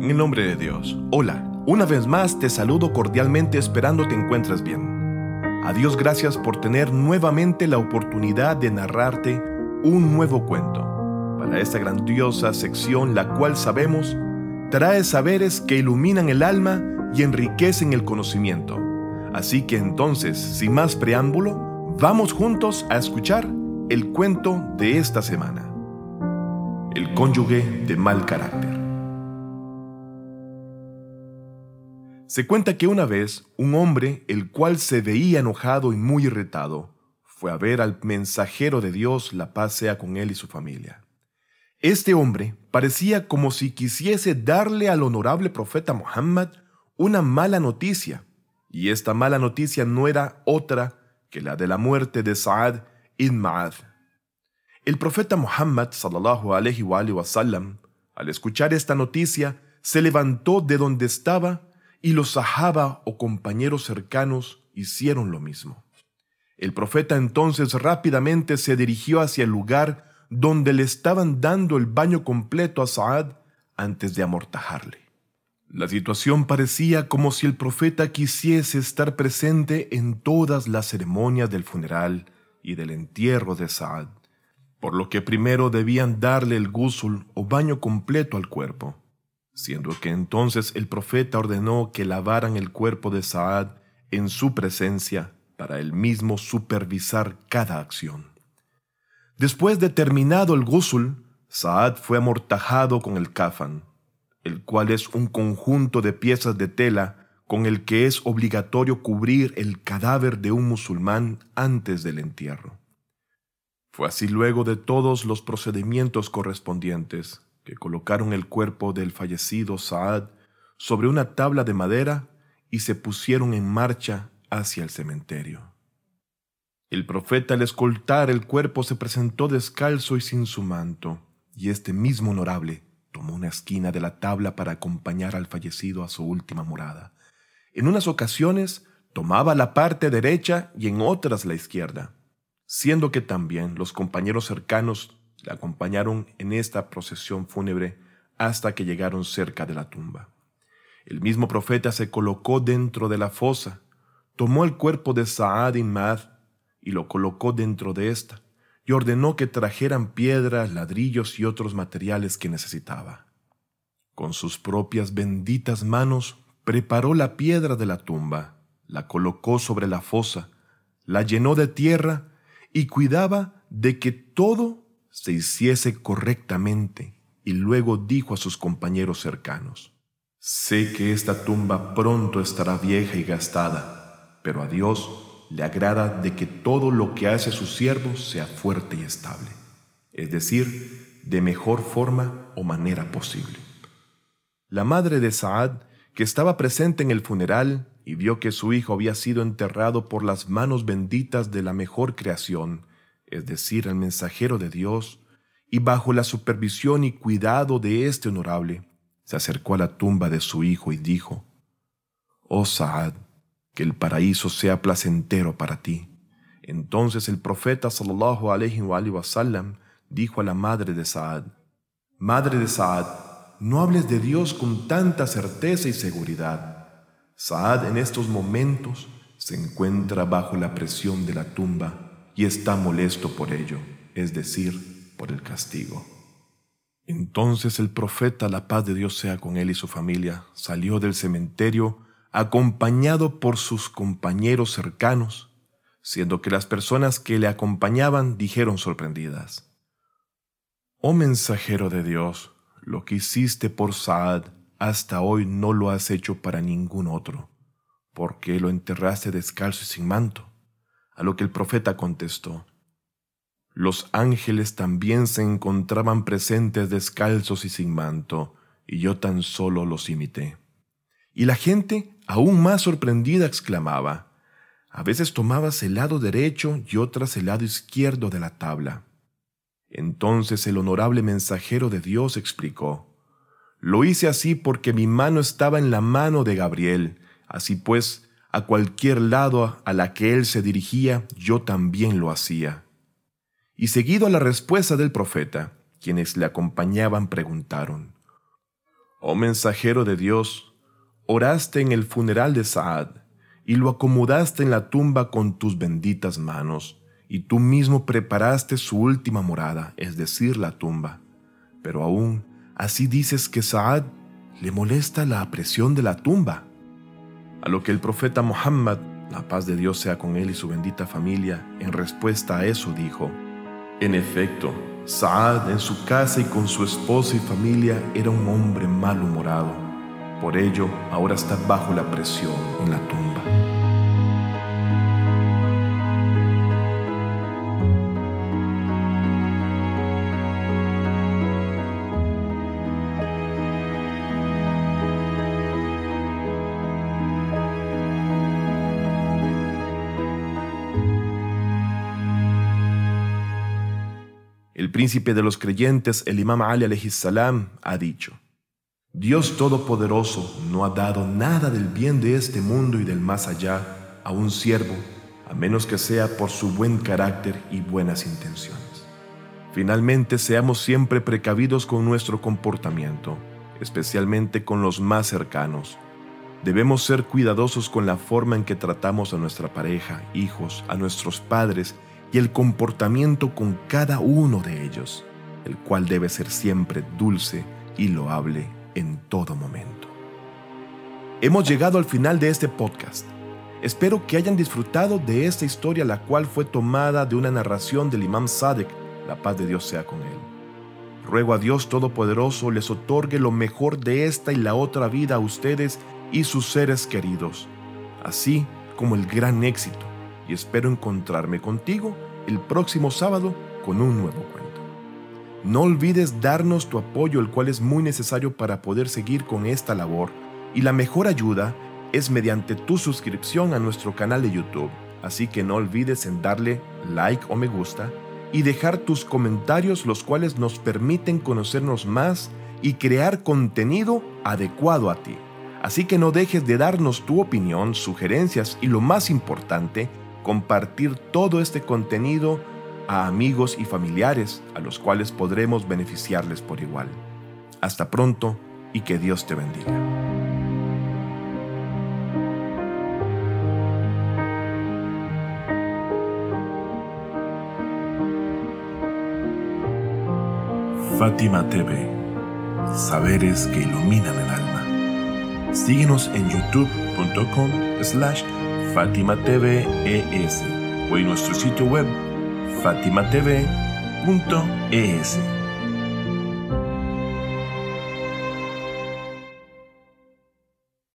En el nombre de Dios. Hola, una vez más te saludo cordialmente esperando te encuentres bien. A Dios gracias por tener nuevamente la oportunidad de narrarte un nuevo cuento para esta grandiosa sección la cual sabemos trae saberes que iluminan el alma y enriquecen el conocimiento. Así que entonces, sin más preámbulo, vamos juntos a escuchar el cuento de esta semana. El cónyuge de mal carácter. Se cuenta que una vez un hombre, el cual se veía enojado y muy irritado, fue a ver al mensajero de Dios, la paz sea con él y su familia. Este hombre parecía como si quisiese darle al honorable profeta Muhammad una mala noticia, y esta mala noticia no era otra que la de la muerte de Sa'ad ibn Ma'ad. El profeta Muhammad sallallahu alaihi wa sallam, al escuchar esta noticia, se levantó de donde estaba y los sahaba o compañeros cercanos hicieron lo mismo. El profeta entonces rápidamente se dirigió hacia el lugar donde le estaban dando el baño completo a Saad antes de amortajarle. La situación parecía como si el profeta quisiese estar presente en todas las ceremonias del funeral y del entierro de Saad, por lo que primero debían darle el gusul o baño completo al cuerpo, siendo que entonces el profeta ordenó que lavaran el cuerpo de Saad en su presencia para él mismo supervisar cada acción. Después de terminado el gusul, Saad fue amortajado con el kafan, el cual es un conjunto de piezas de tela con el que es obligatorio cubrir el cadáver de un musulmán antes del entierro. Fue así luego de todos los procedimientos correspondientes que colocaron el cuerpo del fallecido Saad sobre una tabla de madera y se pusieron en marcha hacia el cementerio. El profeta al escoltar el cuerpo se presentó descalzo y sin su manto, y este mismo honorable tomó una esquina de la tabla para acompañar al fallecido a su última morada. En unas ocasiones tomaba la parte derecha y en otras la izquierda, siendo que también los compañeros cercanos le acompañaron en esta procesión fúnebre hasta que llegaron cerca de la tumba. El mismo profeta se colocó dentro de la fosa, tomó el cuerpo de Saad bin Mad y lo colocó dentro de ésta, y ordenó que trajeran piedras, ladrillos y otros materiales que necesitaba. Con sus propias benditas manos preparó la piedra de la tumba, la colocó sobre la fosa, la llenó de tierra y cuidaba de que todo se hiciese correctamente, y luego dijo a sus compañeros cercanos, Sé que esta tumba pronto estará vieja y gastada, pero a Dios le agrada de que todo lo que hace su siervo sea fuerte y estable, es decir, de mejor forma o manera posible. La madre de Saad, que estaba presente en el funeral y vio que su hijo había sido enterrado por las manos benditas de la mejor creación, es decir, el mensajero de Dios, y bajo la supervisión y cuidado de este honorable, se acercó a la tumba de su hijo y dijo, Oh Saad, que el paraíso sea placentero para ti. Entonces el profeta sallallahu dijo a la madre de Saad, Madre de Saad, no hables de Dios con tanta certeza y seguridad. Saad en estos momentos se encuentra bajo la presión de la tumba y está molesto por ello, es decir, por el castigo. Entonces el profeta, la paz de Dios sea con él y su familia, salió del cementerio acompañado por sus compañeros cercanos, siendo que las personas que le acompañaban dijeron sorprendidas, Oh mensajero de Dios, lo que hiciste por Saad hasta hoy no lo has hecho para ningún otro, porque lo enterraste descalzo y sin manto. A lo que el profeta contestó, Los ángeles también se encontraban presentes descalzos y sin manto, y yo tan solo los imité. Y la gente Aún más sorprendida exclamaba, a veces tomabas el lado derecho y otras el lado izquierdo de la tabla. Entonces el honorable mensajero de Dios explicó, Lo hice así porque mi mano estaba en la mano de Gabriel, así pues, a cualquier lado a la que él se dirigía, yo también lo hacía. Y seguido a la respuesta del profeta, quienes le acompañaban preguntaron, Oh mensajero de Dios, oraste en el funeral de Saad y lo acomodaste en la tumba con tus benditas manos, y tú mismo preparaste su última morada, es decir, la tumba. Pero aún así dices que Saad le molesta la presión de la tumba. A lo que el profeta Muhammad, la paz de Dios sea con él y su bendita familia, en respuesta a eso dijo, En efecto, Saad en su casa y con su esposa y familia era un hombre malhumorado. Por ello, ahora está bajo la presión en la tumba. El príncipe de los creyentes, el imam Ali salam, ha dicho, Dios Todopoderoso no ha dado nada del bien de este mundo y del más allá a un siervo, a menos que sea por su buen carácter y buenas intenciones. Finalmente, seamos siempre precavidos con nuestro comportamiento, especialmente con los más cercanos. Debemos ser cuidadosos con la forma en que tratamos a nuestra pareja, hijos, a nuestros padres y el comportamiento con cada uno de ellos, el cual debe ser siempre dulce y loable en todo momento. Hemos llegado al final de este podcast. Espero que hayan disfrutado de esta historia la cual fue tomada de una narración del imam Sadek, la paz de Dios sea con él. Ruego a Dios Todopoderoso les otorgue lo mejor de esta y la otra vida a ustedes y sus seres queridos, así como el gran éxito y espero encontrarme contigo el próximo sábado con un nuevo cuento. No olvides darnos tu apoyo, el cual es muy necesario para poder seguir con esta labor, y la mejor ayuda es mediante tu suscripción a nuestro canal de YouTube, así que no olvides en darle like o me gusta y dejar tus comentarios los cuales nos permiten conocernos más y crear contenido adecuado a ti. Así que no dejes de darnos tu opinión, sugerencias y lo más importante, compartir todo este contenido a amigos y familiares a los cuales podremos beneficiarles por igual. Hasta pronto y que Dios te bendiga. Fátima TV, saberes que iluminan el alma. Síguenos en youtube.com slash Fátima TV ES o en nuestro sitio web fatimatv.es.